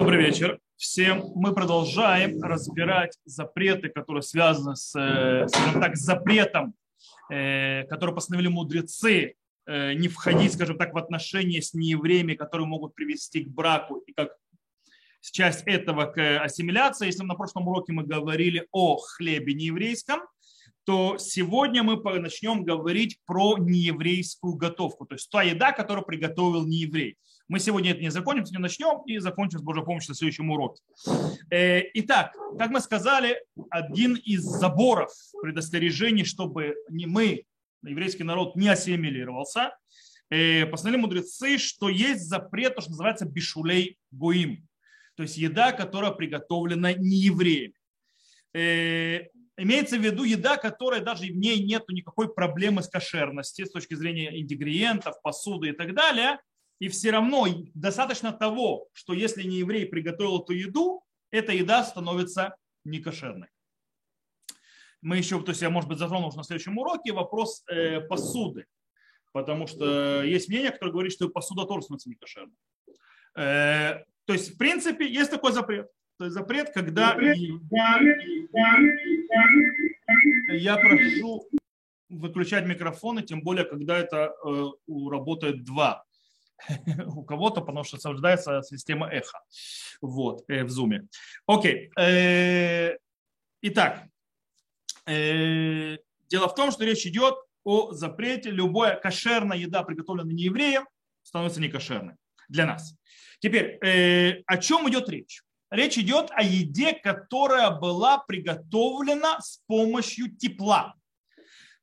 Добрый вечер всем. Мы продолжаем разбирать запреты, которые связаны с, э, скажем так, запретом, э, который постановили мудрецы, э, не входить, скажем так, в отношения с неевреями, которые могут привести к браку и как часть этого к ассимиляции. Если на прошлом уроке мы говорили о хлебе нееврейском, то сегодня мы начнем говорить про нееврейскую готовку, то есть та еда, которую приготовил нееврей. Мы сегодня это не закончим, сегодня начнем и закончим с Божьей помощью на следующем уроке. Э, итак, как мы сказали, один из заборов предостережений, чтобы не мы, еврейский народ, не ассимилировался, э, постановили мудрецы, что есть запрет, то, что называется бишулей гуим, то есть еда, которая приготовлена неевреями. Имеется в виду еда, которая даже в ней нет никакой проблемы с кошерностью с точки зрения ингредиентов, посуды и так далее – и все равно достаточно того, что если не еврей приготовил эту еду, эта еда становится некошерной. Мы еще, то есть я, может быть, затрону уже на следующем уроке вопрос э, посуды, потому что есть мнение, которое говорит, что посуда тоже становится некошерной. Э, то есть, в принципе, есть такой запрет. То есть запрет, когда я прошу выключать микрофоны, тем более, когда это э, работает два у кого-то, потому что соблюдается система эхо вот, э, в зуме. Окей. Э, итак, дело в том, что речь идет о запрете. Любая кошерная еда, приготовленная не евреем, становится некошерной для нас. Теперь, о чем идет речь? Речь идет о еде, которая была приготовлена с помощью тепла.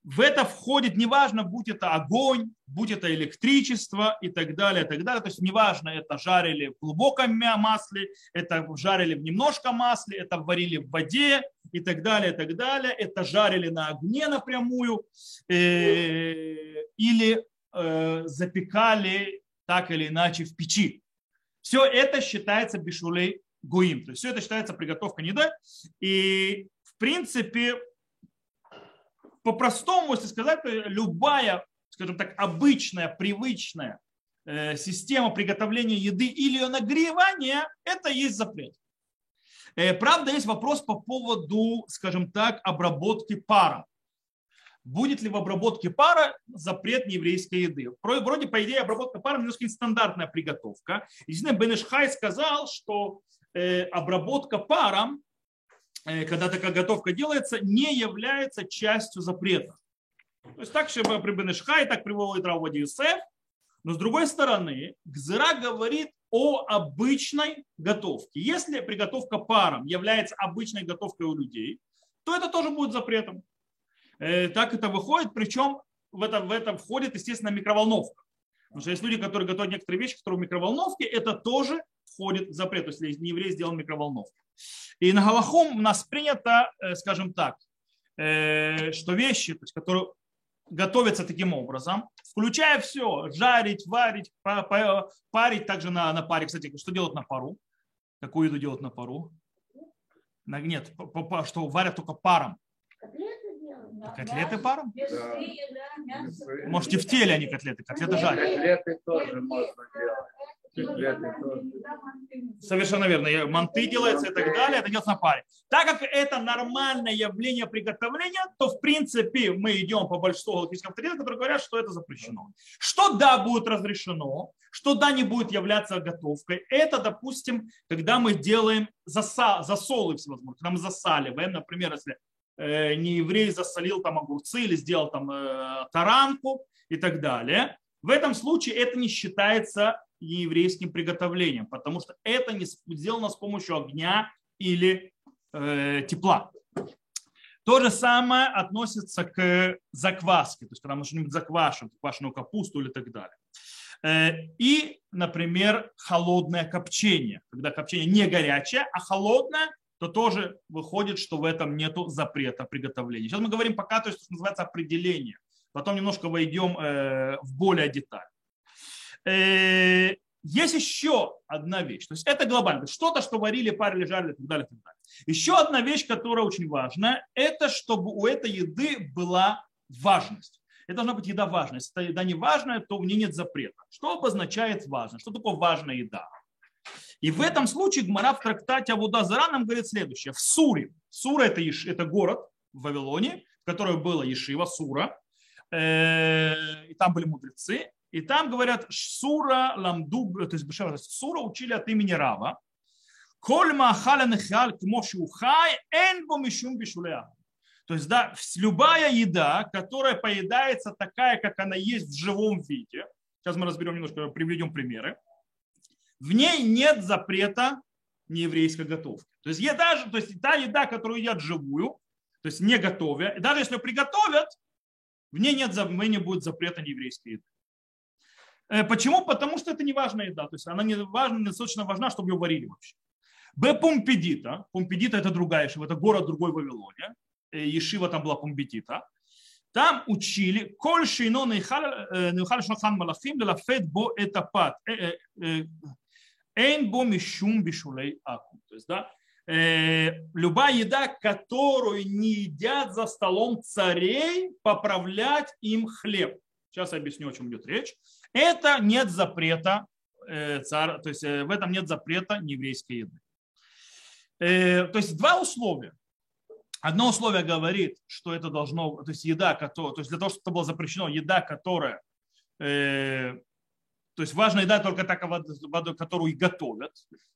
В это входит, неважно, будь это огонь, будь это электричество и так далее, и так далее. То есть неважно, это жарили в глубоком масле, это жарили в немножко масле, это варили в воде и так далее, и так далее. Это жарили на огне напрямую э, или э, запекали так или иначе в печи. Все это считается бешулей гуим. То есть все это считается приготовка неда. И в принципе по-простому, если сказать, любая, скажем так, обычная, привычная э, система приготовления еды или ее нагревания, это есть запрет. Э, правда, есть вопрос по поводу, скажем так, обработки пара. Будет ли в обработке пара запрет нееврейской еды? Вроде, по идее, обработка пара немножко нестандартная приготовка. Единственное, Бенешхай сказал, что э, обработка паром Э, когда такая готовка делается, не является частью запрета. То есть так чтобы при Бенешхай, так приводит Раводи Юсеф. Но с другой стороны, Гзыра говорит о обычной готовке. Если приготовка паром является обычной готовкой у людей, то это тоже будет запретом. Э, так это выходит, причем в это, в это входит, естественно, микроволновка. Потому что есть люди, которые готовят некоторые вещи, которые в микроволновке, это тоже входит в запрет. То есть не еврей сделал микроволновку. И на Галахом у нас принято, э, скажем так, э, что вещи, то есть, которые готовятся таким образом, включая все, жарить, варить, парить также на, на паре. Кстати, что делают на пару? Какую еду делают на пару? Нет, что варят только паром. Котлеты паром? Да. Можете в теле, а не котлеты. Котлеты жарят. Котлеты тоже можно делать. Совершенно верно. Манты делается и так далее, это делается на паре. Так как это нормальное явление приготовления, то в принципе мы идем по большинству галактических авторитетов, которые говорят, что это запрещено. Что да будет разрешено, что да не будет являться готовкой, это, допустим, когда мы делаем засолы всевозможные, когда мы засаливаем, например, если не еврей засолил там огурцы или сделал там э, таранку и так далее. В этом случае это не считается еврейским приготовлением, потому что это не сделано с помощью огня или э, тепла. То же самое относится к закваске, то есть когда мы что-нибудь заквашиваем, квашеную капусту или так далее. Э, и, например, холодное копчение. Когда копчение не горячее, а холодное, то тоже выходит, что в этом нет запрета приготовления. Сейчас мы говорим пока, то есть, что называется определение. Потом немножко войдем э, в более деталь. Э, есть еще одна вещь. То есть это глобально. Что-то, что варили, парили, жарили и так далее, и так далее. Еще одна вещь, которая очень важна, это чтобы у этой еды была важность. Это должна быть еда важная. Если еда не важная, то в ней нет запрета. Что обозначает важность? Что такое важная еда? И в этом случае Гмара в трактате Абуда Зара нам говорит следующее. В Суре, Сура это, это город в Вавилоне, в котором было Ешива, Сура, э, и там были мудрецы, и там говорят Сура Ламду, то есть Сура учили от имени Рава, Коль махаля нехал кмошухай эн бо мишум бишулея. То есть, да, любая еда, которая поедается такая, как она есть в живом виде, сейчас мы разберем немножко, приведем примеры, в ней нет запрета нееврейской готовки. То есть, еда, то есть та еда, которую едят живую, то есть не готовя, и даже если ее приготовят, в ней нет, в ней не будет запрета нееврейской еды. Э, почему? Потому что это не важная еда. То есть она не важна, достаточно важна, чтобы ее варили вообще. Б. Помпедита. Помпедита это другая Ешива, это город другой Вавилоне. Э, Ешива там была Помпедита. Там учили коль шейно нехаль шахан малахим лелафет бо этапат. Эйн бо аку. То есть, да, э, любая еда, которую не едят за столом царей, поправлять им хлеб. Сейчас я объясню, о чем идет речь. Это нет запрета, э, царь, то есть э, в этом нет запрета нееврейской еды. Э, то есть два условия. Одно условие говорит, что это должно, то есть еда, которая, то есть для того, чтобы это было запрещено, еда, которая то есть важная еда только такая, которую готовят.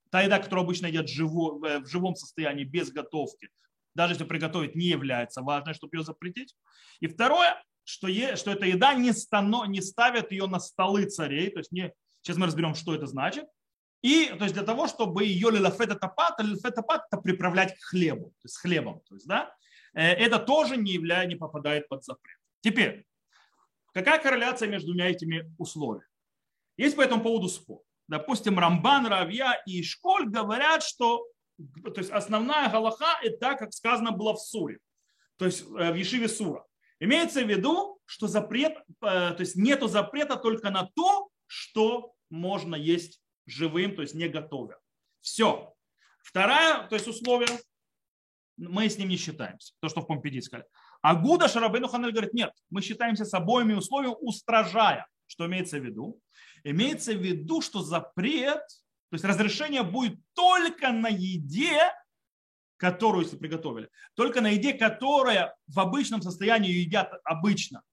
Та еда, которую обычно едят э, в живом состоянии, без готовки, даже если приготовить, не является важной, чтобы ее запретить. И второе, что, е, что эта еда не, стано, не ставят ее на столы царей. То есть не, сейчас мы разберем, что это значит. И то есть для того, чтобы ее лилафета тапат, лилафета тапат это приправлять к хлебу, то есть хлебом. То есть, да, э, это тоже не, являя, не попадает под запрет. Теперь, какая корреляция между двумя этими условиями? Есть по этому поводу спор. Допустим, Рамбан, Равья и Школь говорят, что то есть основная галаха – это так, как сказано было в Суре, то есть э, в Ешиве Сура. Имеется в виду, что запрет, э, то есть нету запрета только на то, что можно есть живым, то есть не готовя. Все. Второе, то есть условие, мы с ним не считаемся. То, что в Помпедит сказали. А Гуда Шарабейну Ханель говорит, нет, мы считаемся с обоими условиями, устражая. Что имеется в виду? Имеется в виду, что запрет, то есть разрешение будет только на еде, которую, если приготовили, только на еде, которая в обычном состоянии едят обычно,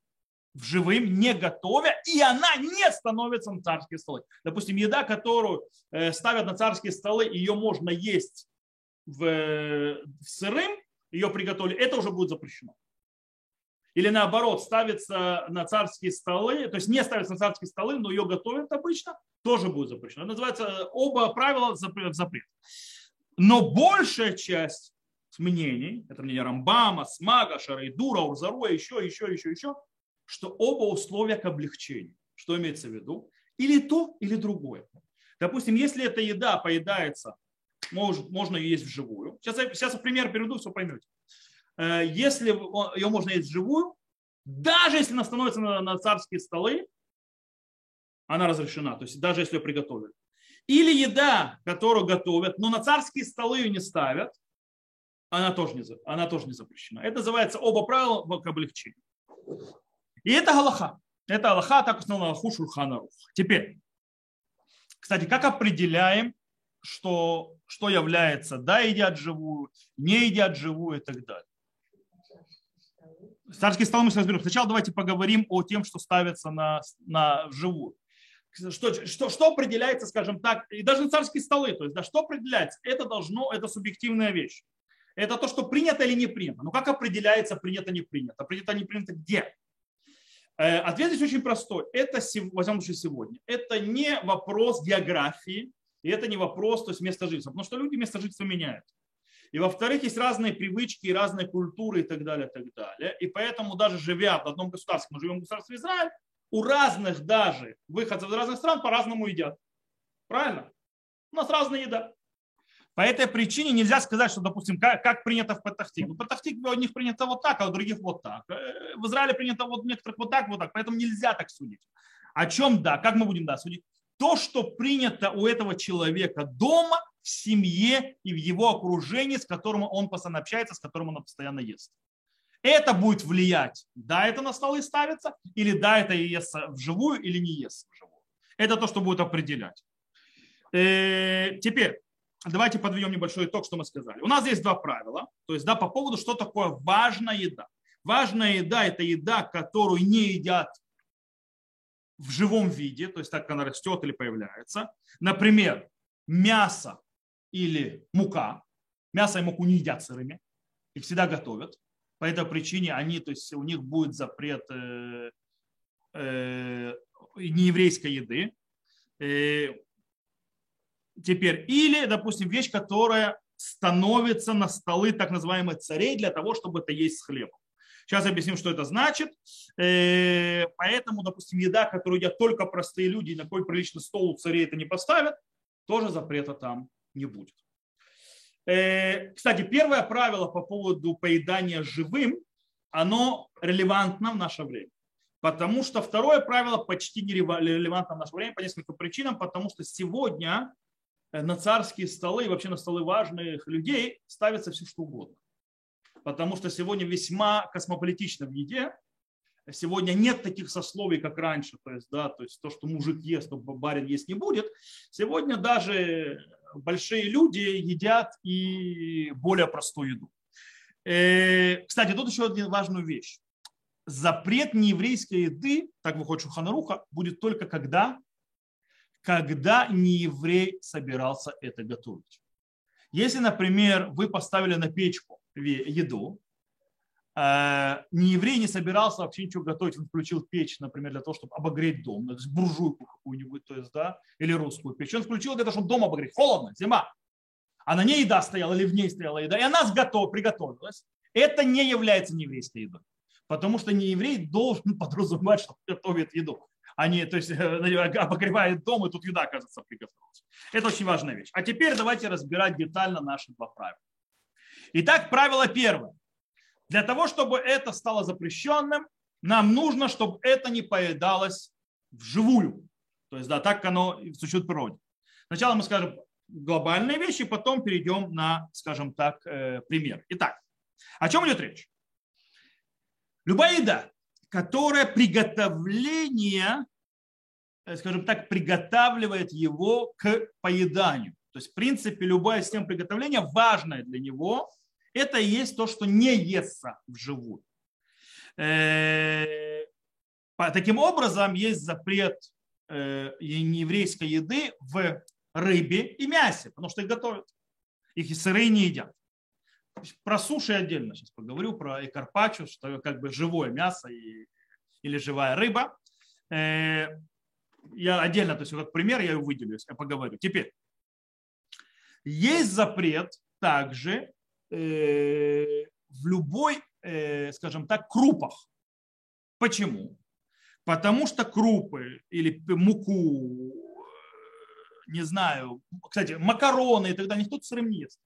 в живым, не готовя, и она не становится на царские столы. Допустим, еда, которую э, ставят на царские столы, ее можно есть в, в сырым, ее приготовили, это уже будет запрещено или наоборот ставится на царские столы, то есть не ставится на царские столы, но ее готовят обычно, тоже будет запрещено. Это называется оба правила в запрет. Но большая часть мнений, это мнение Рамбама, Смага, Шарайдура, Урзаруя, еще, еще, еще, еще, что оба условия к облегчению. Что имеется в виду? Или то, или другое. Допустим, если эта еда поедается, может, можно ее есть вживую. Сейчас сейчас пример переведу, все поймете. Э, если ее можно есть живую, даже если она становится на, на царские столы, она разрешена, то есть даже если ее приготовили. Или еда, которую готовят, но на царские столы ее не ставят, она тоже не, она тоже не запрещена. Это называется оба правила к облегчению. И это Галаха. Это Аллаха, так установлено Аллаху Шульхана Теперь, кстати, как определяем, что, что является, да, едят живую, не едят живую и так далее. Царские столы мы сейчас разберем. Сначала давайте поговорим о тем, что ставится на, на живую. Что, что, что определяется, скажем так, и даже царские столы, то есть, да, что определяется? Это должно, это субъективная вещь. Это то, что принято или не принято. Но как определяется принято, не принято? Принято, не принято где? Э, ответ здесь очень простой. Это, во всяком сегодня. Это не вопрос географии, и это не вопрос то есть, места жительства. Потому что люди место жительства меняют. И во-вторых, есть разные привычки, разные культуры и так далее, и так далее. И поэтому даже живя в одном государстве, мы живем в государстве Израиль, у разных даже выходцев из разных стран по-разному едят. Правильно? У нас разная еда. По этой причине нельзя сказать, что, допустим, как, как принято в Патахтик. Ну, Патахтик у них принято вот так, а у других вот так. Э, в Израиле принято вот некоторых вот так, вот так. Поэтому нельзя так судить. О чем да? Как мы будем да судить? То, что принято у этого человека дома, в семье и в его окружении, с которым он постоянно общается, с которым он постоянно ест. Это будет влиять, да, это на столы ставится, или да, это ест вживую, или не ест вживую. Это то, что будет определять. Э, теперь, давайте подведем небольшой итог, что мы сказали. У нас есть два правила. То есть, да, по поводу, что такое важная еда. Важная еда – это еда, которую не едят в живом виде, то есть так она растет или появляется. Например, мясо или мука. Мясо и муку не едят сырыми, их всегда готовят. По этой причине они, то есть у них будет запрет э, э, нееврейской еды. Э, теперь, или, допустим, вещь, которая становится на столы так называемых царей для того, чтобы это есть с хлебом. Сейчас объясним, что это значит. Э, поэтому, допустим, еда, которую едят только простые люди, на какой приличный стол у царей это не поставят, тоже запрета там не будет. Э, кстати, первое правило по поводу поедания живым, оно релевантно в наше время. Потому что второе правило почти не релевантно в наше время по нескольким причинам, потому что сегодня э, на царские столы и вообще на столы важных людей ставится все что угодно потому что сегодня весьма космополитично в еде. Сегодня нет таких сословий, как раньше, то есть, да, то есть то, что мужик ест, то барин есть не будет. Сегодня даже большие люди едят и более простую еду. Э, кстати, тут еще одна важная вещь. Запрет нееврейской еды, так выходит Шуханаруха, будет только когда, когда нееврей собирался это готовить. Если, например, вы поставили на печку еду. А, не еврей не собирался вообще ничего готовить, он включил печь, например, для того, чтобы обогреть дом, то есть буржуйку какую-нибудь, то есть, да, или русскую печь. Он включил для того, чтобы дом обогреть. Холодно, зима. А на ней еда стояла или в ней стояла еда, и она готова, приготовилась. Это не является нееврейской едой. Потому что нееврей должен подразумевать, что готовит еду. А не, то есть, обогревает дом, и тут еда, кажется, приготовилась. Это очень важная вещь. А теперь давайте разбирать детально наши два правила. Итак, правило первое. Для того, чтобы это стало запрещенным, нам нужно, чтобы это не поедалось вживую. То есть, да, так оно существует в природе. Сначала мы скажем глобальные вещи, потом перейдем на, скажем так, э, пример. Итак, о чем идет речь? Любая еда, которая приготовление, э, скажем так, приготавливает его к поеданию. То есть, в принципе, любая система приготовления важная для него, это и есть то, что не естся вживую. Э, таким образом, есть запрет э, нееврейской еды в рыбе и мясе, потому что их готовят. Их и сырые не едят. Про суши отдельно сейчас поговорю, про экарпачо, что как бы живое мясо и, или живая рыба. Э, я отдельно, то есть как пример я выделю, я поговорю. Теперь, есть запрет также Э, в любой, э, скажем так, крупах. Почему? Потому что крупы или муку, э, не знаю, кстати, макароны и тогда никто сырым не ест.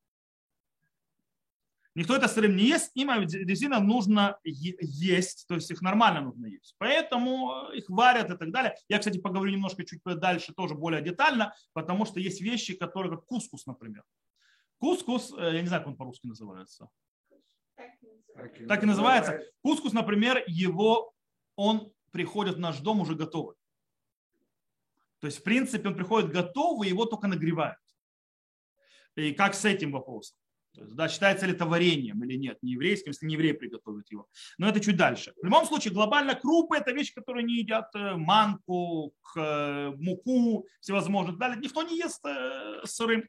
Никто это сырым не ест, им действительно нужно есть, то есть их нормально нужно есть. Поэтому их варят и так далее. Я, кстати, поговорю немножко чуть дальше тоже более детально, потому что есть вещи, которые, как кускус, например. Кускус, э, я не знаю, как он по-русски называется. Так и называется. Кускус, например, его, он приходит в наш дом уже готовый. То есть, в принципе, он приходит готовый, его только нагревают. И как с этим вопросом? То есть, да, считается ли это вареньем или нет, не еврейским, если не еврей приготовит его. Но это чуть дальше. В любом случае, глобально крупы – это вещь, которую не едят э, манку, э, муку, всевозможные. Далее. Никто не ест сырым.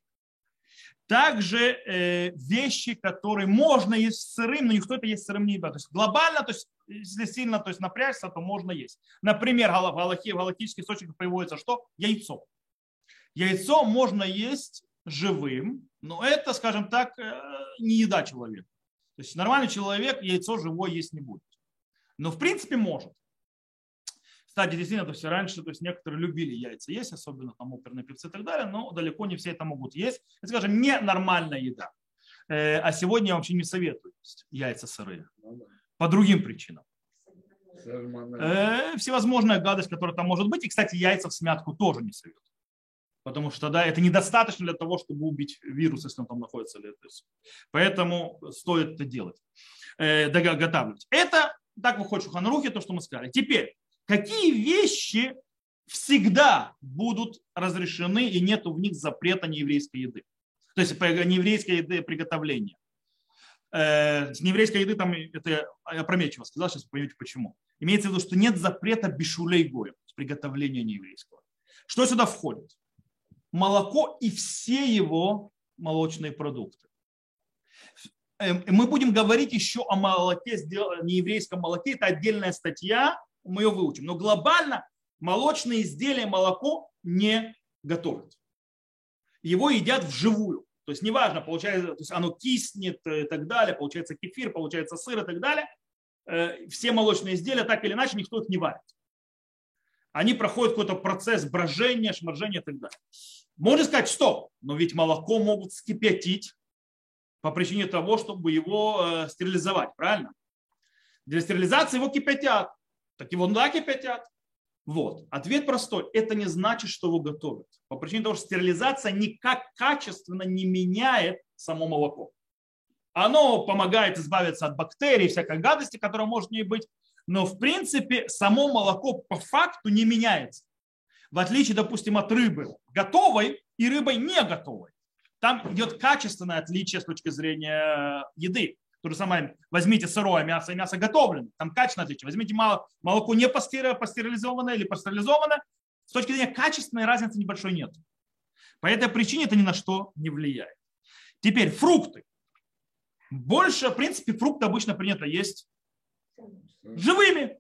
Также э, вещи, которые можно есть сырым, но никто это есть сырым не едят. То есть глобально, то есть если сильно то есть напрячься, то можно есть. Например, в галактических источниках приводится что? Яйцо. Яйцо можно есть живым, но это, скажем так, э, не еда человека. То есть нормальный человек яйцо живое есть не будет. Но в принципе может. Кстати, действительно, то есть раньше то есть некоторые любили яйца есть, особенно там оперные певцы и так далее, но далеко не все это могут есть. Это, скажем, ненормальная еда. Э, а сегодня я вообще не советую есть яйца сырые. Ну По другим причинам. Э, всевозможная гадость, которая там может быть. И, кстати, яйца в смятку тоже не советую. Потому что да, это недостаточно для того, чтобы убить вирус, если он там находится. Поэтому стоит это делать, э, доготавливать. Это так выходит в Ханрухе, то, что мы сказали. Теперь, какие вещи всегда будут разрешены и нет в них запрета нееврейской еды. То есть нееврейской еды приготовления. Э, с нееврейской еды там, это я опрометчиво сказал, сейчас вы поймете почему. Имеется в виду, что нет запрета бешулей гоя, приготовления нееврейского. Что сюда входит? Молоко и все его молочные продукты. Эм, мы будем говорить еще о молоке, нееврейском молоке. Это отдельная статья, мы ее выучим. Но глобально молочные изделия, молоко не готовят. Его едят вживую. То есть неважно, получается, то есть оно киснет и так далее, получается кефир, получается сыр и так далее. Э, все молочные изделия, так или иначе, никто их не варит. Они проходят какой-то процесс брожения, шморжения и так далее. Можно сказать, стоп, но ведь молоко могут скипятить по причине того, чтобы его э, стерилизовать, правильно? Для стерилизации его кипятят. Так его да кипятят. Вот. Ответ простой. Это не значит, что его готовят. По причине того, что стерилизация никак качественно не меняет само молоко. Оно помогает избавиться от бактерий, всякой гадости, которая может в ней быть. Но в принципе само молоко по факту не меняется. В отличие, допустим, от рыбы готовой и рыбой не готовой. Там идет качественное отличие с точки зрения еды. То же самое, возьмите сырое мясо и мясо готовленное, там качественное отличие. Возьмите молоко не пастеризованное или пастеризованное, с точки зрения качественной разницы небольшой нет. По этой причине это ни на что не влияет. Теперь фрукты. Больше, в принципе, фрукты обычно принято есть живыми.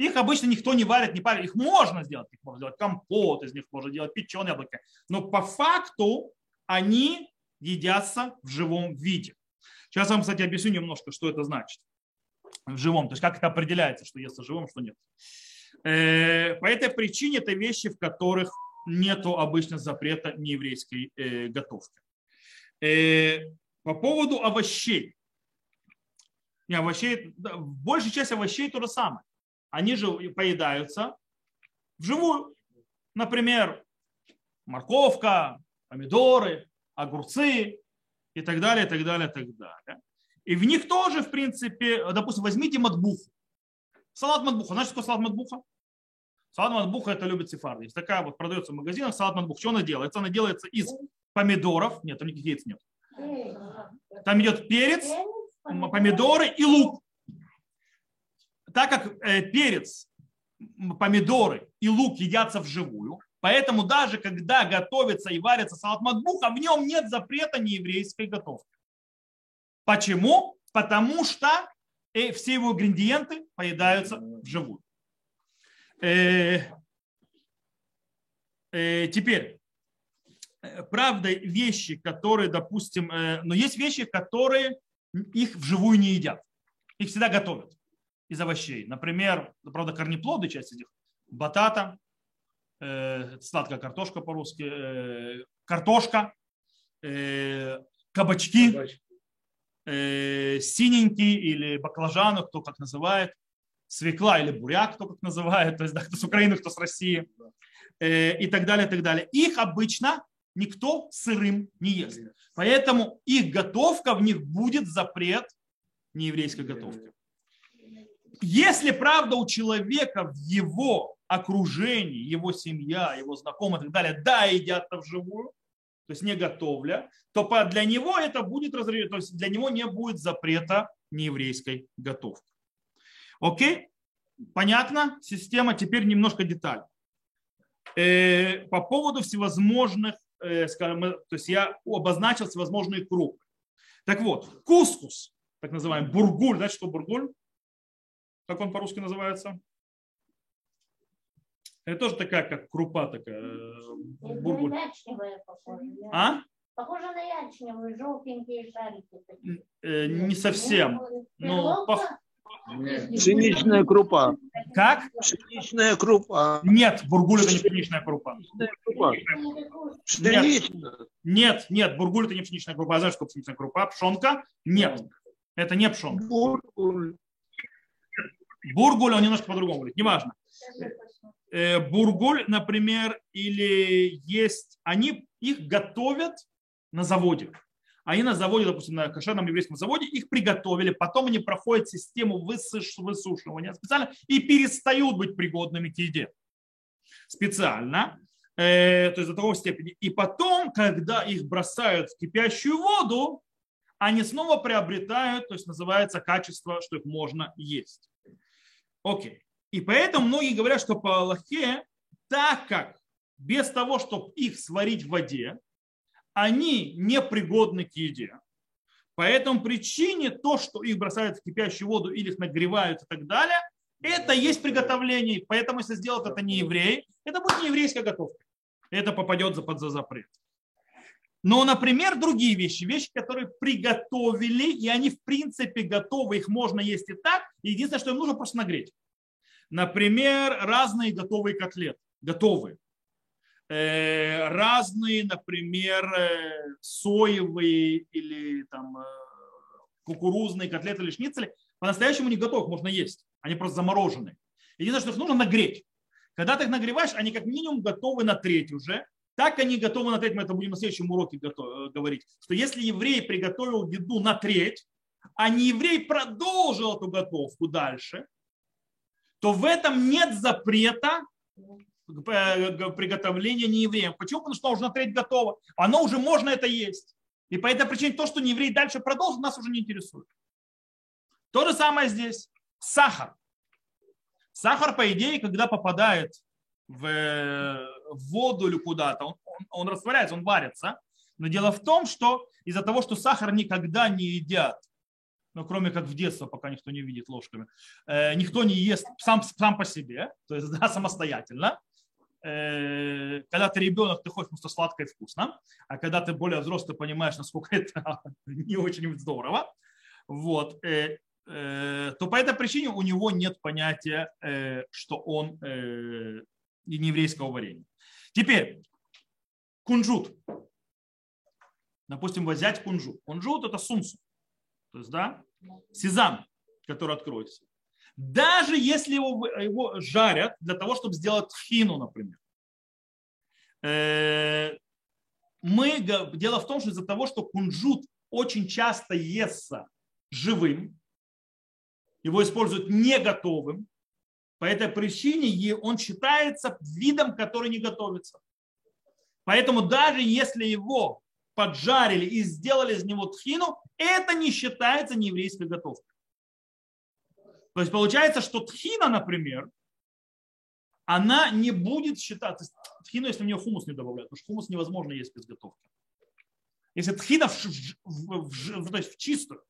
Их обычно никто не варит, не парит. Их можно сделать. Их можно сделать компот, из них можно делать печеные яблоки. Но по факту они едятся в живом виде. Сейчас я вам, кстати, объясню немножко, что это значит в живом, то есть как это определяется, что ест живым, что нет. Э, по этой причине это вещи, в которых нет обычно запрета нееврейской э, готовки. Э, по поводу овощей. Не, овощей, большая часть овощей то же самое. Они же поедаются вживую. Например, морковка, помидоры, огурцы, и так далее, и так далее, и так далее. И в них тоже, в принципе, допустим, возьмите матбуху. Салат матбуха. Знаете, что салат матбуха? Салат матбуха это любит сефарды. Есть такая вот продается в магазинах салат матбуха. Что она делается? Она делается из помидоров. Нет, там никаких яиц нет. Там идет перец, помидоры и лук. Так как э, перец, помидоры и лук едятся вживую, Поэтому даже когда готовится и варится салат матбуха, в нем нет запрета нееврейской готовки. Почему? Потому что э, все его ингредиенты поедаются вживую. Э, теперь, правда, вещи, которые, допустим, но есть вещи, которые их вживую не едят. Их всегда готовят из овощей. Например, правда, корнеплоды, часть из них, батата, э, сладкая картошка по-русски, э, картошка, э, кабачки, э, синенький или баклажаны, кто как называет, свекла или буряк, кто как называет, то есть да, кто с Украины, кто с России, э, и так далее, и так далее. Их обычно никто сырым не ест. Поэтому их готовка, в них будет запрет нееврейской готовки. Если правда у человека в его окружении, его семья, его знакомые и так далее, да, едят это вживую, то есть не готовля, то для него это будет разрешено, то есть для него не будет запрета нееврейской готовки. Окей? Понятно? Система. Теперь немножко деталей. Э, по поводу всевозможных, э, скажем, то есть я обозначил всевозможные крупы. Так вот, кускус, так называемый бургуль, знаете, что бургуль? Как он по-русски называется? Это тоже такая, как крупа такая. Э, бургуль. А? Похоже на ячневые, желтенькие шарики. Э, не совсем. Но пох... Пшеничная крупа. Как? Пшеничная крупа. Нет, бургуль это не пшеничная крупа. Пшеничная. Нет, нет, бургуль это не пшеничная крупа. А знаешь, что пшеничная крупа? Пшенка? Нет. Это не пшенка. Бургуль. Бургуль, он немножко по-другому говорит. Неважно. Э, бургуль, например, или есть, они их готовят на заводе. Они на заводе, допустим, на кошерном еврейском заводе, их приготовили, потом они проходят систему высушивания специально и перестают быть пригодными к еде. специально, э, то есть до такой степени. И потом, когда их бросают в кипящую воду, они снова приобретают, то есть называется качество, что их можно есть. Окей. И поэтому многие говорят, что по Аллахе, так как без того, чтобы их сварить в воде, они непригодны к еде. По этому причине то, что их бросают в кипящую воду или их нагревают и так далее, это есть приготовление. Поэтому, если сделать это не еврей, это будет не еврейская готовка. Это попадет под за запрет. Но, например, другие вещи, вещи, которые приготовили, и они в принципе готовы, их можно есть и так. Единственное, что им нужно просто нагреть. Например, разные готовые котлеты. Готовые. Э, разные, например, э, соевые или там э, кукурузные котлеты или шницели. По-настоящему не готовых можно есть. Они просто заморожены. Единственное, что их нужно нагреть. Когда ты их нагреваешь, они как минимум готовы на треть уже. Так они готовы на треть, мы это будем на следующем уроке говорить, что если еврей приготовил еду на треть, а не еврей продолжил эту готовку дальше, то в этом нет запрета приготовления неевреям. Почему? Потому что уже на треть готово. Оно уже можно это есть. И по этой причине то, что нееврей дальше продолжит, нас уже не интересует. То же самое здесь. Сахар. Сахар, по идее, когда попадает в, в воду или куда-то, он, он, он растворяется, он варится. Но дело в том, что из-за того, что сахар никогда не едят, ну, кроме как в детстве, пока никто не видит ложками, э, никто не ест сам, сам по себе, то есть да, самостоятельно. Э, когда ты ребенок, ты хочешь просто сладко и вкусно, а когда ты более взрослый, понимаешь, насколько это не очень здорово. Вот. Э, Э, то по этой причине у него нет понятия, э, что он э, не еврейского варенья. Теперь, кунжут. Допустим, взять кунжут. Кунжут это сунсу. То есть, да, сезам, который откроется. Даже если его, его жарят для того, чтобы сделать тхину, например. Мы, дело в том, что из-за того, что кунжут очень часто естся живым, его используют не готовым. По этой причине он считается видом, который не готовится. Поэтому даже если его поджарили и сделали из него тхину, это не считается нееврейской готовкой. То есть получается, что тхина, например, она не будет считаться, тхину, если в нее хумус не добавляют, потому что хумус невозможно есть без готовки. Если тхина в, в, в, то есть в чистую,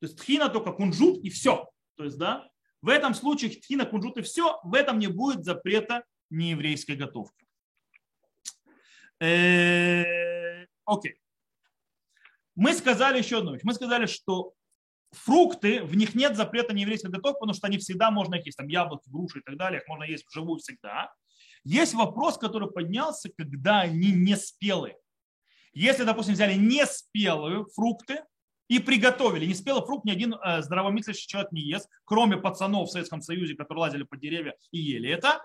то есть тхина только кунжут и все. То есть, да, в этом случае тхина, кунжут и все, в этом не будет запрета нееврейской готовки. Э, окей. Мы сказали еще одну вещь. Мы сказали, что фрукты, в них нет запрета нееврейской готовки, потому что они всегда можно их есть. Там яблоки, груши и так далее, их можно есть вживую всегда. Есть вопрос, который поднялся, когда они не спелые. Если, допустим, взяли неспелые фрукты, и приготовили. Не фрукт ни один э, здравомыслящий человек не ест, кроме пацанов в Советском Союзе, которые лазили по деревьям и ели это,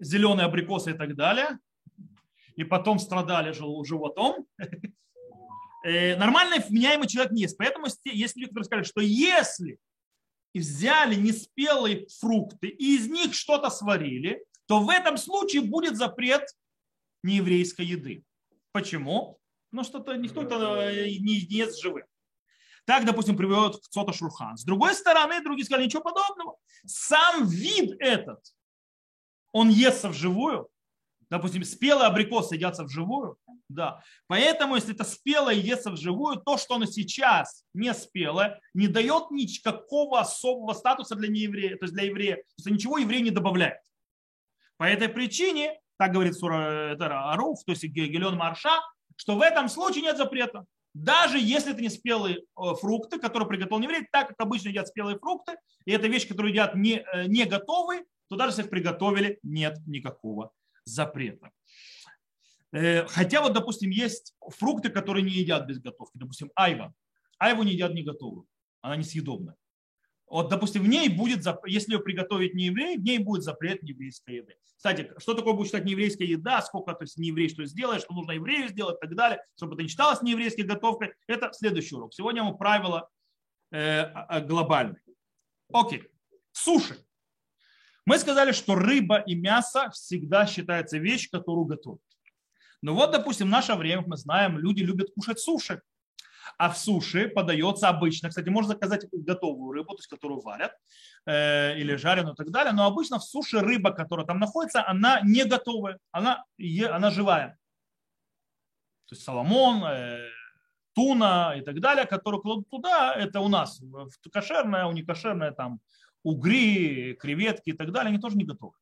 зеленые абрикосы и так далее, и потом страдали животом. Э, нормальный вменяемый человек не ест. Поэтому есть люди, которые сказали, что если взяли неспелые фрукты и из них что-то сварили, то в этом случае будет запрет нееврейской еды. Почему? Ну, что-то никто это э, не ест живым. Так, допустим, приводит к Цота Шурхан. С другой стороны, другие сказали, ничего подобного. Сам вид этот, он естся вживую. Допустим, спелые абрикосы едятся вживую. Да. Поэтому, если это спелое естся вживую, то, что оно сейчас не спелое, не дает никакого особого статуса для нееврея, то есть для еврея. То есть ничего еврей не добавляет. По этой причине, так говорит Сура Аруф, то есть Гелен Марша, что в этом случае нет запрета. Даже если это не спелые э, фрукты, которые приготовлены евреи, так как обычно едят спелые фрукты, и это вещь, которую едят не, э, не готовые, то даже если их приготовили, нет никакого запрета. Э, хотя вот, допустим, есть фрукты, которые не едят без готовки. Допустим, айва. Айву не едят не готовую. Она несъедобная. Вот, допустим, в ней будет, если ее приготовить не еврей, в ней будет запрет нееврейской еды. Кстати, что такое будет считать нееврейская еда, сколько то есть не еврей что сделает, что нужно еврею сделать и так далее, чтобы это не считалось нееврейской готовкой, это следующий урок. Сегодня мы правила э, глобальные. Окей. Суши. Мы сказали, что рыба и мясо всегда считается вещь, которую готовят. Но вот, допустим, в наше время, мы знаем, люди любят кушать суши. А в суши подается обычно, кстати, можно заказать готовую рыбу, то есть которую варят, э, или жареную и так далее, но обычно в суши рыба, которая там находится, она не готовая, она, она живая. То есть соломон, э, туна и так далее, которые кладут туда, это у нас кошерное, у некошерное там угри, креветки и так далее, они тоже не готовы.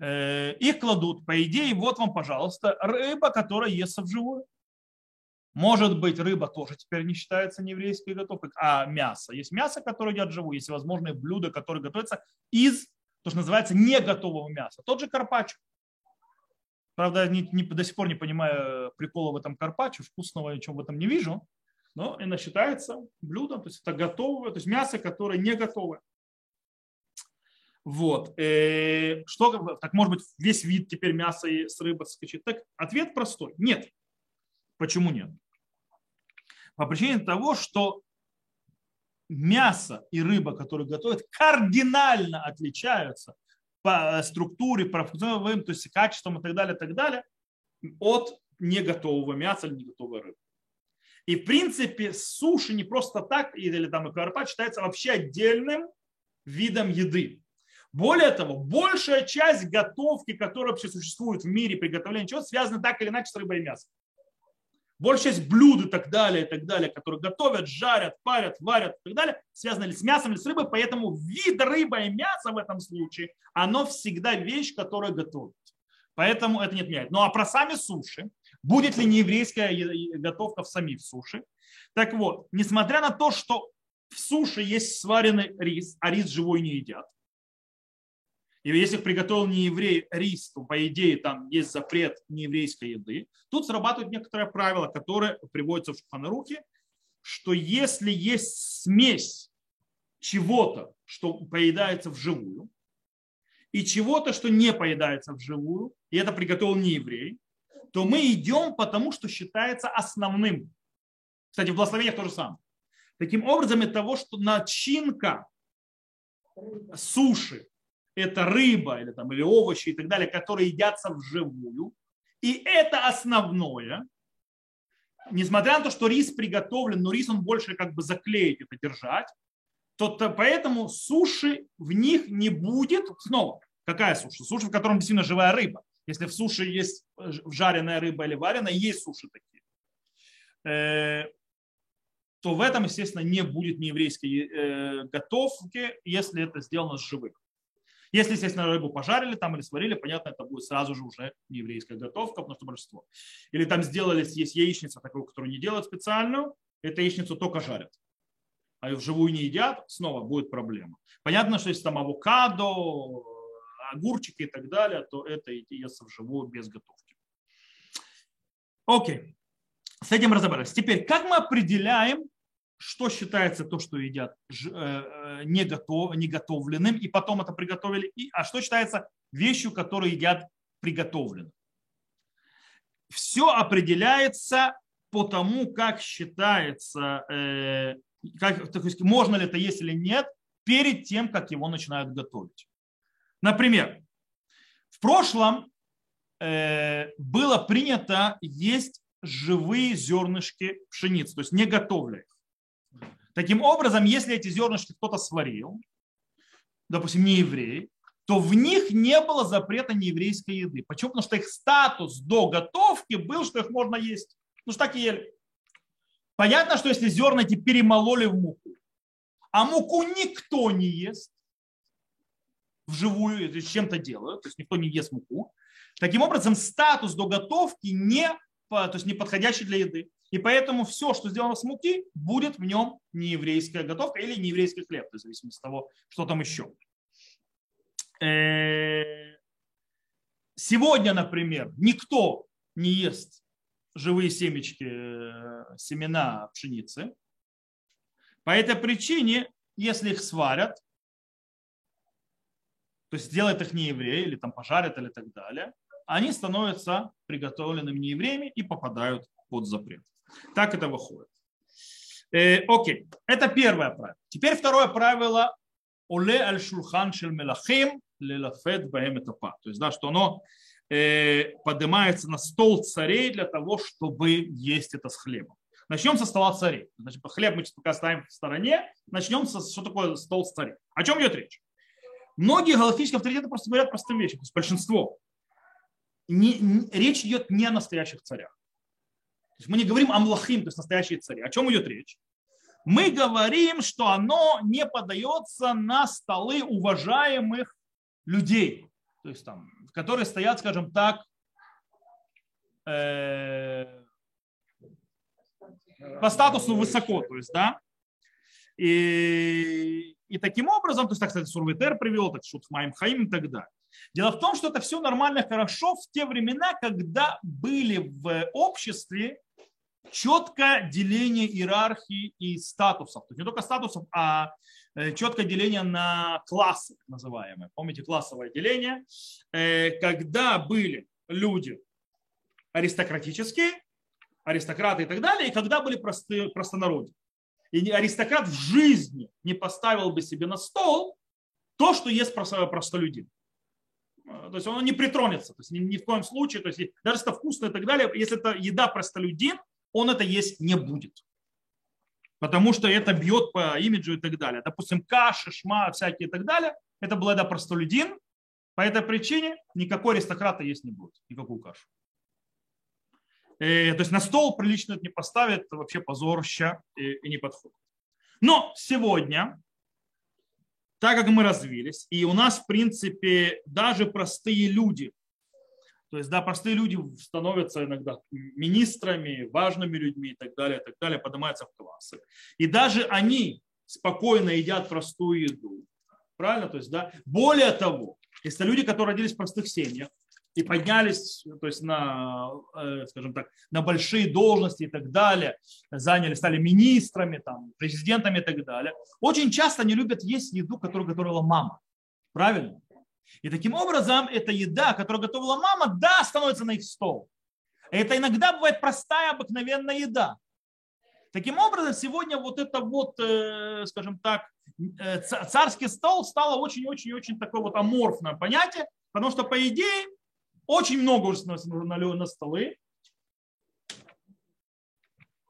Э, их кладут, по идее, вот вам, пожалуйста, рыба, которая естся вживую. Может быть, рыба тоже теперь не считается нееврейской готовкой, а мясо. Есть мясо, которое едят живую, есть возможные блюда, которые готовятся из, то, что называется, не готового мяса. Тот же карпаччо. Правда, не, не, до сих пор не понимаю прикола в этом карпаччо, вкусного ничего в этом не вижу. Но это считается блюдом, то есть это готовое, то есть мясо, которое не готовое. Вот. Э, что, так может быть, весь вид теперь мяса и с рыбы скачет? Так ответ простой. Нет. Почему нет? По причине того, что мясо и рыба, которые готовят, кардинально отличаются по структуре, по функциональным, то есть качеством и так далее, так далее, от неготового мяса или неготовой рыбы. И в принципе суши не просто так, или там и карпа считается вообще отдельным видом еды. Более того, большая часть готовки, которая вообще существует в мире приготовления чего, связана так или иначе с рыбой и мясом. Большая часть блюд и так далее, и так далее, которые готовят, жарят, парят, варят и так далее, связаны ли с мясом или с рыбой, поэтому вид рыба и мяса в этом случае, оно всегда вещь, которую готовят. Поэтому это не отменяет. Ну а про сами суши, будет ли нееврейская готовка в самих суши? Так вот, несмотря на то, что в суше есть сваренный рис, а рис живой не едят, и если приготовил не еврей рис, то по идее там есть запрет нееврейской еды. Тут срабатывают некоторые правила, которые приводятся в Шуханарухе, что если есть смесь чего-то, что поедается вживую, и чего-то, что не поедается вживую, и это приготовил не еврей, то мы идем потому, что считается основным. Кстати, в благословениях то же самое. Таким образом, из того, что начинка суши это рыба или, там, или овощи и так далее, которые едятся вживую. И это основное. Несмотря на то, что рис приготовлен, но рис он больше как бы заклеить это держать, то, то поэтому суши в них не будет. Снова, какая суша? Суша, в котором действительно живая рыба. Если в суше есть жареная рыба или вареная, есть суши такие э, то в этом, естественно, не будет нееврейской э, готовки, если это сделано с живых. Если, естественно, рыбу пожарили там или сварили, понятно, это будет сразу же уже не еврейская готовка, потому что большинство. Или там сделали, есть яичница такую, которую не делают специальную, эту яичницу только жарят. А ее вживую не едят, снова будет проблема. Понятно, что если там авокадо, огурчики и так далее, то это естся вживую без готовки. Окей. С этим разобрались. Теперь, как мы определяем, что считается то, что едят э, э, не, готов, не готовленным, и потом это приготовили, и, а что считается вещью, которую едят приготовленным. Все определяется по тому, как считается, э, как, то есть можно ли это есть или нет, перед тем, как его начинают готовить. Например, в прошлом было принято есть живые зернышки пшеницы, то есть не готовля их. Таким образом, если эти зернышки кто-то сварил, допустим, не еврей, то в них не было запрета нееврейской еды. Почему? Потому что их статус до готовки был, что их можно есть. Ну что так ели. Понятно, что если зерна эти перемололи в муку, а муку никто не ест вживую, это чем-то делают, то есть никто не ест муку, таким образом статус до готовки не, то есть не подходящий для еды. И поэтому все, что сделано с муки, будет в нем нееврейская готовка или нееврейский хлеб, в зависимости от того, что там еще. Э, сегодня, например, никто не ест живые семечки, э, семена пшеницы. По этой причине, если их сварят, то есть сделают их не евреи, или там пожарят, или так далее, они становятся приготовленными неевреями и попадают под запрет. Так это выходит. Э, окей, это первое правило. Теперь второе правило. Оле аль шулхан шель мелахим лелафет этапа. То есть, да, что оно э, поднимается на стол царей для того, чтобы есть это с хлебом. Начнем со стола царей. Значит, хлеб мы сейчас пока ставим в стороне. Начнем со, что такое стол царей. О чем идет речь? Многие галактические авторитеты просто говорят простым вещам, то есть большинство. Не, не, речь идет не о настоящих царях. То есть мы не говорим о млахим, то есть настоящие цари. О чем идет речь? Мы говорим, что оно не подается на столы уважаемых людей, то есть там, которые стоят, скажем так, э, по статусу высоко, то есть, да, и, и таким образом, то есть, так, кстати, Сурвитер привел, так Шутхмайм Хаим и так далее. Дело в том, что это все нормально, хорошо в те времена, когда были в обществе четкое деление иерархии и статусов. То есть не только статусов, а э, четкое деление на классы, называемые. Помните классовое деление? Э, когда были люди аристократические, аристократы и так далее, и когда были простые, простонародье. И аристократ в жизни не поставил бы себе на стол то, что есть простолюдин. Э, то есть он не притронется, то есть ни, ни в коем случае, то есть даже если это вкусно и так далее, если это еда простолюдин, он это есть не будет. Потому что это бьет по имиджу и так далее. Допустим, каши, шма, всякие и так далее, это была еда простолюдин, по этой причине никакой аристократа есть не будет, никакую кашу. Э, то есть на стол прилично это не поставит, это вообще позорище и, и не подходит. Но сегодня так как мы развились, и у нас, в принципе, даже простые люди, то есть, да, простые люди становятся иногда министрами, важными людьми и так далее, и так далее, поднимаются в классы. И даже они спокойно едят простую еду. Правильно? То есть, да, более того, если люди, которые родились в простых семьях, и поднялись, то есть на, э, скажем так, на большие должности и так далее, заняли, стали министрами, там, президентами и так далее. Очень часто они любят есть еду, которую готовила мама. Правильно? И таким образом эта еда, которую готовила мама, да, становится на их стол. Это иногда бывает простая, обыкновенная еда. Таким образом, сегодня вот это вот, э, скажем так, э, царский стол стало очень-очень-очень такое вот аморфное понятие, потому что, по идее, очень много уже налили на столы.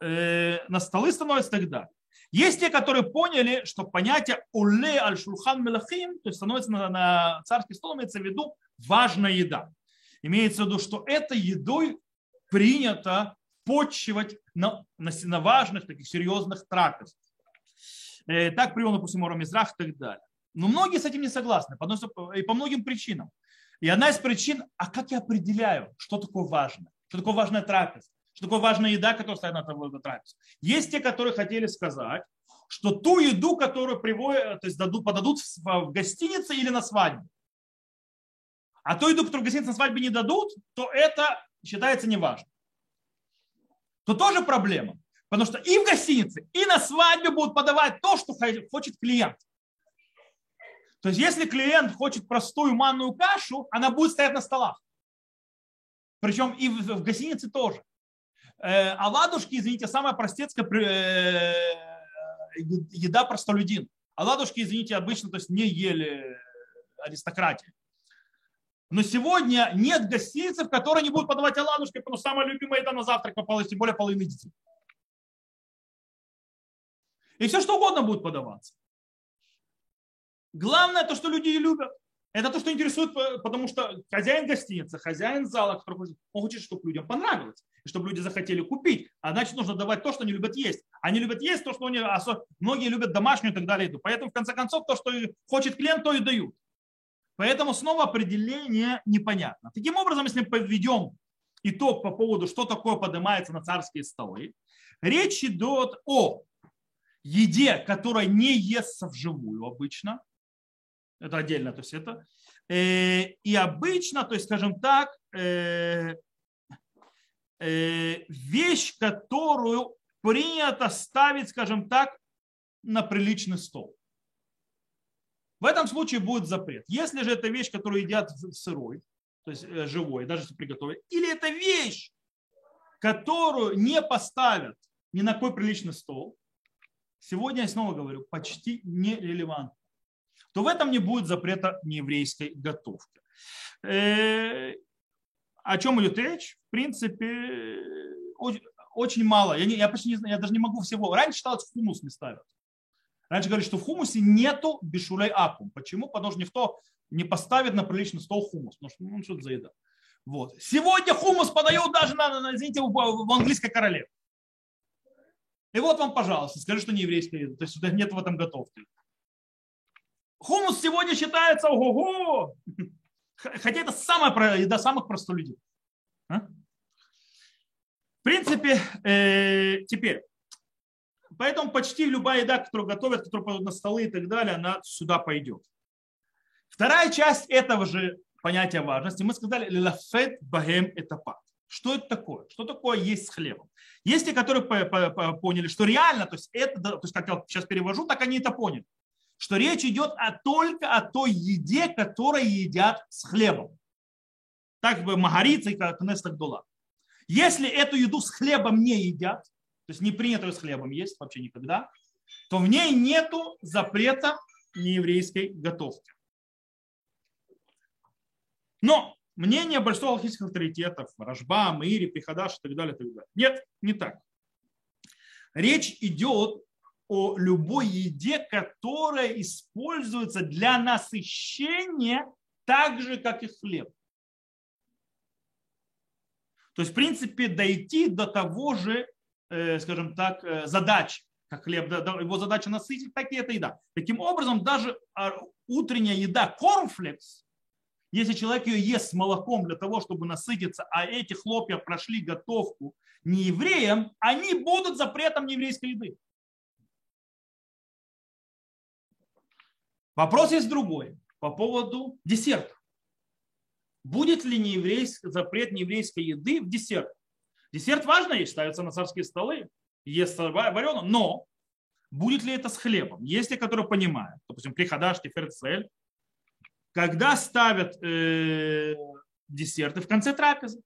Э, на столы становится тогда. Есть те, которые поняли, что понятие уле аль шулхан мелахим, то есть становится на, на царский стол, имеется в виду важная еда. Имеется в виду, что этой едой принято почивать на, на, на важных, таких серьезных трапезах. Э, так привел, допустим, Орам Мизрах и так далее. Но многие с этим не согласны, и по многим причинам. И одна из причин, а как я определяю, что такое важно? Что такое важная трапеза? Что такое важная еда, которая стоит на трапезе? Есть те, которые хотели сказать, что ту еду, которую приводят, то есть дадут, подадут в гостинице или на свадьбе, а ту еду, которую в гостинице на свадьбе не дадут, то это считается неважно. То тоже проблема. Потому что и в гостинице, и на свадьбе будут подавать то, что хочет клиент. То есть если клиент хочет простую манную кашу, она будет стоять на столах. Причем и в, гостинице тоже. Э, а ладушки, извините, самая простецкая э, еда простолюдин. А ладушки, извините, обычно то есть не ели аристократии. Но сегодня нет гостиницы, в которой не будут подавать оладушки, потому что самая любимая еда на завтрак попалась, тем более половины детей. И все что угодно будет подаваться. Главное то, что люди любят. Это то, что интересует, потому что хозяин гостиницы, хозяин зала, который он хочет, чтобы людям понравилось, и чтобы люди захотели купить. А значит, нужно давать то, что они любят есть. Они любят есть то, что они, многие любят домашнюю и так далее. Поэтому, в конце концов, то, что хочет клиент, то и дают. Поэтому снова определение непонятно. Таким образом, если мы подведем итог по поводу, что такое поднимается на царские столы, речь идет о еде, которая не естся вживую обычно, это отдельно, то есть это. Э, и обычно, то есть, скажем так, э, э, вещь, которую принято ставить, скажем так, на приличный стол. В этом случае будет запрет. Если же это вещь, которую едят сырой, то есть живой, даже если приготовить, или это вещь, которую не поставят ни на какой приличный стол, сегодня я снова говорю, почти нерелевантно. То в этом не будет запрета нееврейской готовки. Э, О чем идет речь? В принципе, очень, очень мало. Я, не, я почти не знаю, я даже не могу всего. Раньше считалось, хумус не ставят. Раньше говорили, что в хумусе нету бешулей акум. Почему? Потому что никто не поставит на приличный стол хумус. Потому что ну, что это за еда. Вот. Сегодня хумус подают даже на, на, извините, в, в английской королеве. И вот вам, пожалуйста, скажи, что не еврейская еда. То есть нет в этом готовки. Хумус сегодня считается ого-го. Хотя это самая еда самых простых людей. А? В принципе, э, теперь, поэтому почти любая еда, которую готовят, которую подают на столы и так далее, она сюда пойдет. Вторая часть этого же понятия важности, мы сказали, лафет багем этапат. Что это такое? Что такое есть с хлебом? Есть те, которые поняли, что реально, то есть это, то есть как я сейчас перевожу, так они это поняли что речь идет о, только о той еде, которую едят с хлебом. Так бы Магарица и Кнестах Дула. Если эту еду с хлебом не едят, то есть не принято с хлебом есть вообще никогда, то в ней нету запрета нееврейской готовки. Но мнение большинства алхимических авторитетов, Рожба, Мири, Пихадаш и так далее, так далее. Нет, не так. Речь идет о любой еде, которая используется для насыщения так же, как и хлеб. То есть, в принципе, дойти до того же, э, скажем так, э, задачи, как хлеб, его задача насытить, так и эта еда. Таким образом, даже а, утренняя еда, кормфлекс, если человек ее ест с молоком для того, чтобы насытиться, а эти хлопья прошли готовку не евреям, они будут запретом нееврейской еды. Вопрос есть другой по поводу десерта. Будет ли нееврейский, запрет нееврейской еды в десерт? Десерт важно есть, ставится на царские столы, ест варено, но будет ли это с хлебом? Есть те, которые понимают, допустим, приходаш, теферцель, когда ставят э, десерты в конце трапезы.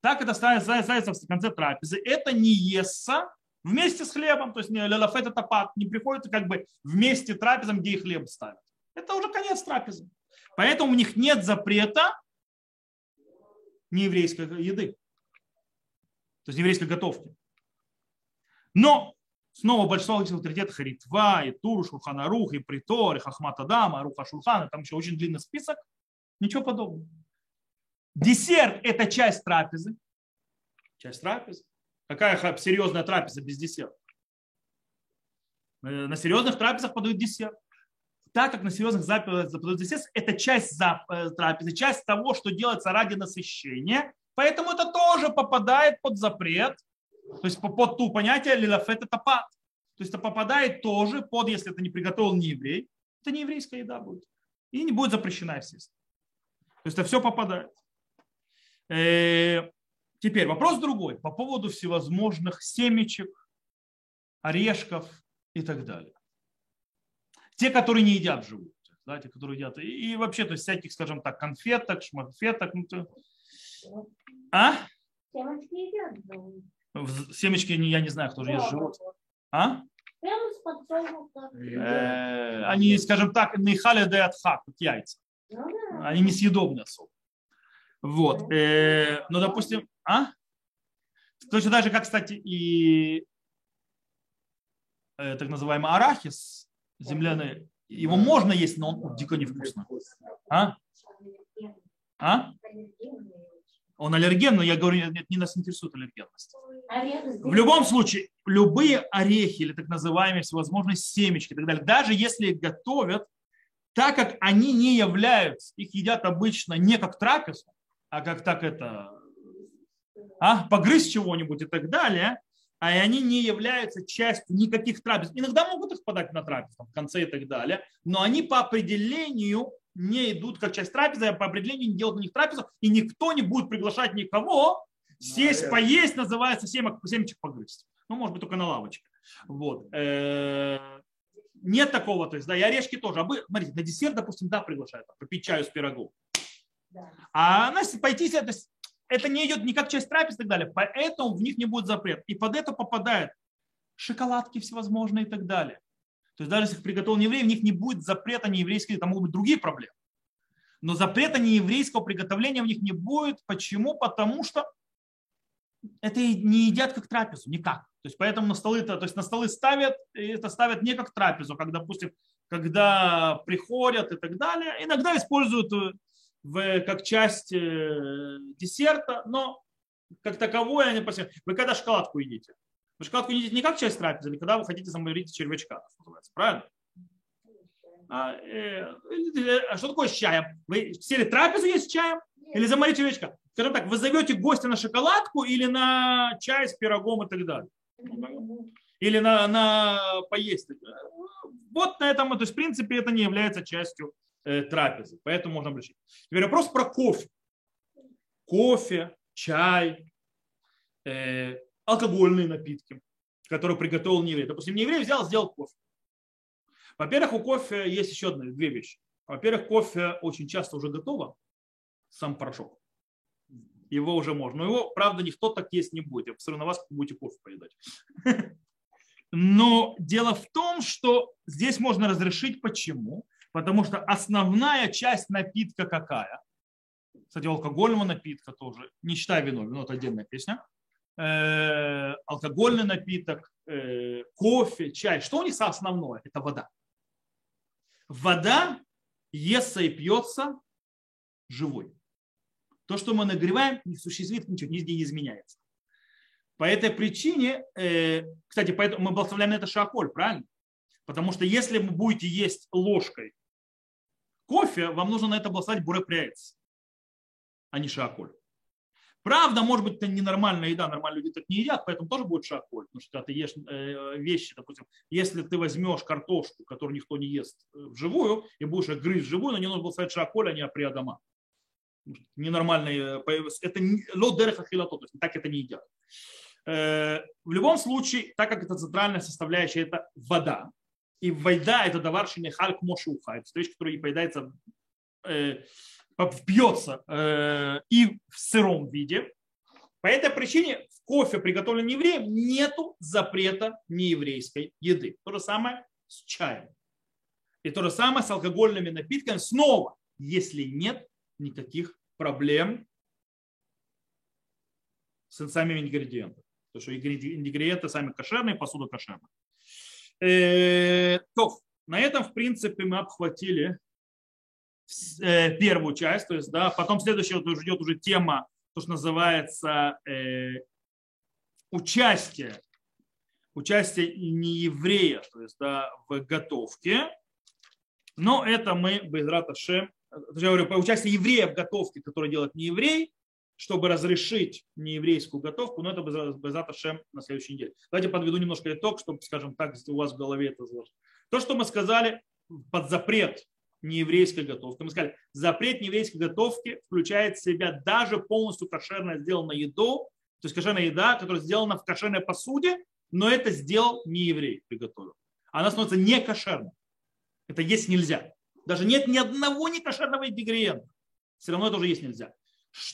Так это ставится в конце трапезы. Это не естся вместе с хлебом, то есть не лелафет это пак, не приходится как бы вместе трапезом, где и хлеб ставят. Это уже конец трапезы. Поэтому у них нет запрета нееврейской еды. То есть еврейской готовки. Но снова большинство авторитетов Ритва, и Тур, Шурханарух, и Притор, и Хахмат Адама, Руха Шурхана, там еще очень длинный список. Ничего подобного. Десерт – это часть трапезы. Часть трапезы. Какая серьезная трапеза без десерта? Э, на серьезных трапезах подают десерт так как на серьезных заповедях это часть э, трапезы, часть того, что делается ради насыщения, поэтому это тоже попадает под запрет, то есть под ту понятие лилафет это пад. То есть это попадает тоже под, если это не приготовил не еврей, это не еврейская еда будет. И не будет запрещена, естественно. То есть это все попадает. Э, теперь вопрос другой по поводу всевозможных семечек, орешков и так далее. Те, которые не едят живут. Да, те, которые едят. И, и вообще, то есть всяких, скажем так, конфеток, шматфеток. Ну, то... А? Семечки едят живут. Семечки, я не знаю, кто же ест живут. А? Э, они, скажем так, нейхали дают хак, как яйца. Ну они несъедобны особо. Вот. Э, ну, допустим, а? Точно так же, как, кстати, и э, так называемый арахис, земляные. Его можно есть, но он дико невкусно. А? А? Он аллерген, но я говорю, нет, не нас интересует аллергенность. В любом случае, любые орехи или так называемые всевозможные семечки и так далее, даже если их готовят, так как они не являются, их едят обычно не как трапезу, а как так это, а, погрызть чего-нибудь и так далее, а они не являются частью никаких трапез. Иногда могут их подать на трапезу в конце и так далее, но они по определению не идут как часть трапезы, а по определению не делают на них трапезу, и никто не будет приглашать никого сесть, Наверное. поесть, называется семечек, семечек погрызть. Ну, может быть, только на лавочке. Вот. Э, нет такого, то есть, да, и орешки тоже. А вы, смотрите, на десерт, допустим, да, приглашают, попить чаю с пирогом. А на пойти, то есть, это не идет ни как часть трапез и так далее. Поэтому в них не будет запрет. И под это попадают шоколадки всевозможные и так далее. То есть даже если их приготовил еврей, в них не будет запрета нееврейских, там могут быть другие проблемы. Но запрета нееврейского приготовления в них не будет. Почему? Потому что это не едят как трапезу, никак. То есть поэтому на столы, то есть на столы ставят, и это ставят не как трапезу, как, допустим, когда приходят и так далее. Иногда используют э, в, как часть э, десерта, но как таковое они посмотрят. Вы когда шоколадку едите? Вы шоколадку едите не как часть трапезы, или когда вы хотите заморить червячка, называется, правильно? А, э, а что такое с чаем? Вы сели трапезу есть с чаем? Или заморить червячка? Скажем так, вы зовете гостя на шоколадку или на чай с пирогом и так далее? Или на, на поесть. Вот на этом, то есть в принципе это не является частью трапезы, поэтому можно облегчить. Теперь вопрос про кофе. Кофе, чай, э, алкогольные напитки, которые приготовил не еврей. Допустим, не еврей взял, сделал кофе. Во-первых, у кофе есть еще одна, две вещи. Во-первых, кофе очень часто уже готово, сам порошок. Его уже можно. Но его, правда, никто так есть не будет. Я посмотрю на вас, будете кофе поедать. Но дело в том, что здесь можно разрешить. Почему? Потому что основная часть напитка какая? Кстати, алкогольного напитка тоже, не считая вино, вино это отдельная песня. Э, алкогольный напиток, э, кофе, чай. Что у них основное? Это вода. Вода естся и пьется живой. То, что мы нагреваем, не существует ничего, нигде не изменяется. По этой причине, э, кстати, поэтому мы благословляем на это шаколь, правильно? Потому что если вы будете есть ложкой кофе, вам нужно на это благословить бурепряец, а не шаколь. Правда, может быть, это ненормальная еда, нормальные люди так не едят, поэтому тоже будет шаколь. Потому что когда ты ешь э, вещи, допустим, если ты возьмешь картошку, которую никто не ест э, вживую, и будешь грызть вживую, но не нужно сказать шаколь, а не априадама. Ненормальные, это ло дереха хилато, то есть так это не едят. Э, в любом случае, так как это центральная составляющая, это вода, и вода это даваршине хальк мошуха, это вещь, которая поедается вбьется э, и в сыром виде. По этой причине в кофе, приготовленном евреем, нету запрета нееврейской еды. То же самое с чаем. И то же самое с алкогольными напитками. Снова, если нет никаких проблем с самими ингредиентами. Потому что ингредиенты сами кошерные, посуда кошерная. Э, то, на этом, в принципе, мы обхватили Э, первую часть, то есть, да, потом следующая вот ждет уже тема, то, что называется э, участие, участие нееврея, то есть, да, в готовке. Но это мы, Безрат Ашем, я говорю, участие еврея в готовке, который делает не еврей, чтобы разрешить нееврейскую готовку, но это Безрат Ашем на следующей неделе. Давайте подведу немножко итог, чтобы, скажем так, у вас в голове это заложить. То, что мы сказали, под запрет нееврейской готовки. Мы сказали, запрет нееврейской готовки включает в себя даже полностью кошерно сделанную еду, то есть кошерная еда, которая сделана в кошерной посуде, но это сделал не еврей, приготовил. Она становится не кошерной. Это есть нельзя. Даже нет ни одного некошерного ингредиента. Все равно это уже есть нельзя.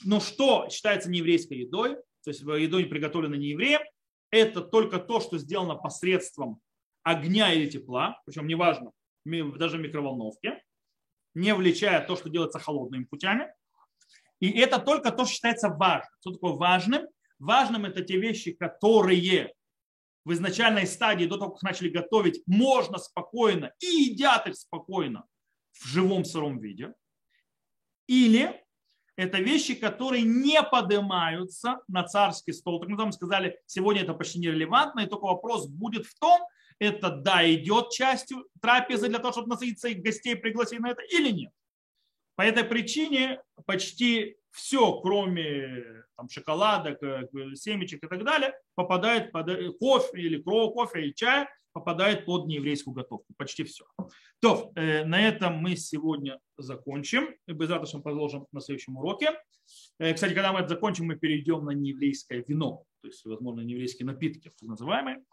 Но что считается нееврейской едой, то есть едой, приготовленной не евреем, это только то, что сделано посредством огня или тепла, причем неважно, даже в микроволновке, не влечая то, что делается холодными путями. И это только то, что считается важным. Что такое важным? Важным это те вещи, которые в изначальной стадии, до того, как начали готовить, можно спокойно и едят их спокойно в живом сыром виде. Или это вещи, которые не поднимаются на царский стол. Так мы там сказали, сегодня это почти нерелевантно, и только вопрос будет в том, это да, идет частью трапезы для того, чтобы насытиться и гостей пригласить на это или нет. По этой причине почти все, кроме там, шоколада, семечек и так далее, попадает под э, кофе или кофе и чай, попадает под нееврейскую готовку. Почти все. То, э, на этом мы сегодня закончим. Без этого продолжим на следующем уроке. Э, кстати, когда мы это закончим, мы перейдем на нееврейское вино, то есть, возможно, нееврейские напитки, так называемые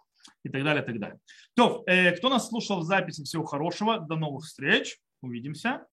и так далее, и так далее. То, э, кто нас слушал в записи, всего хорошего, до новых встреч, увидимся.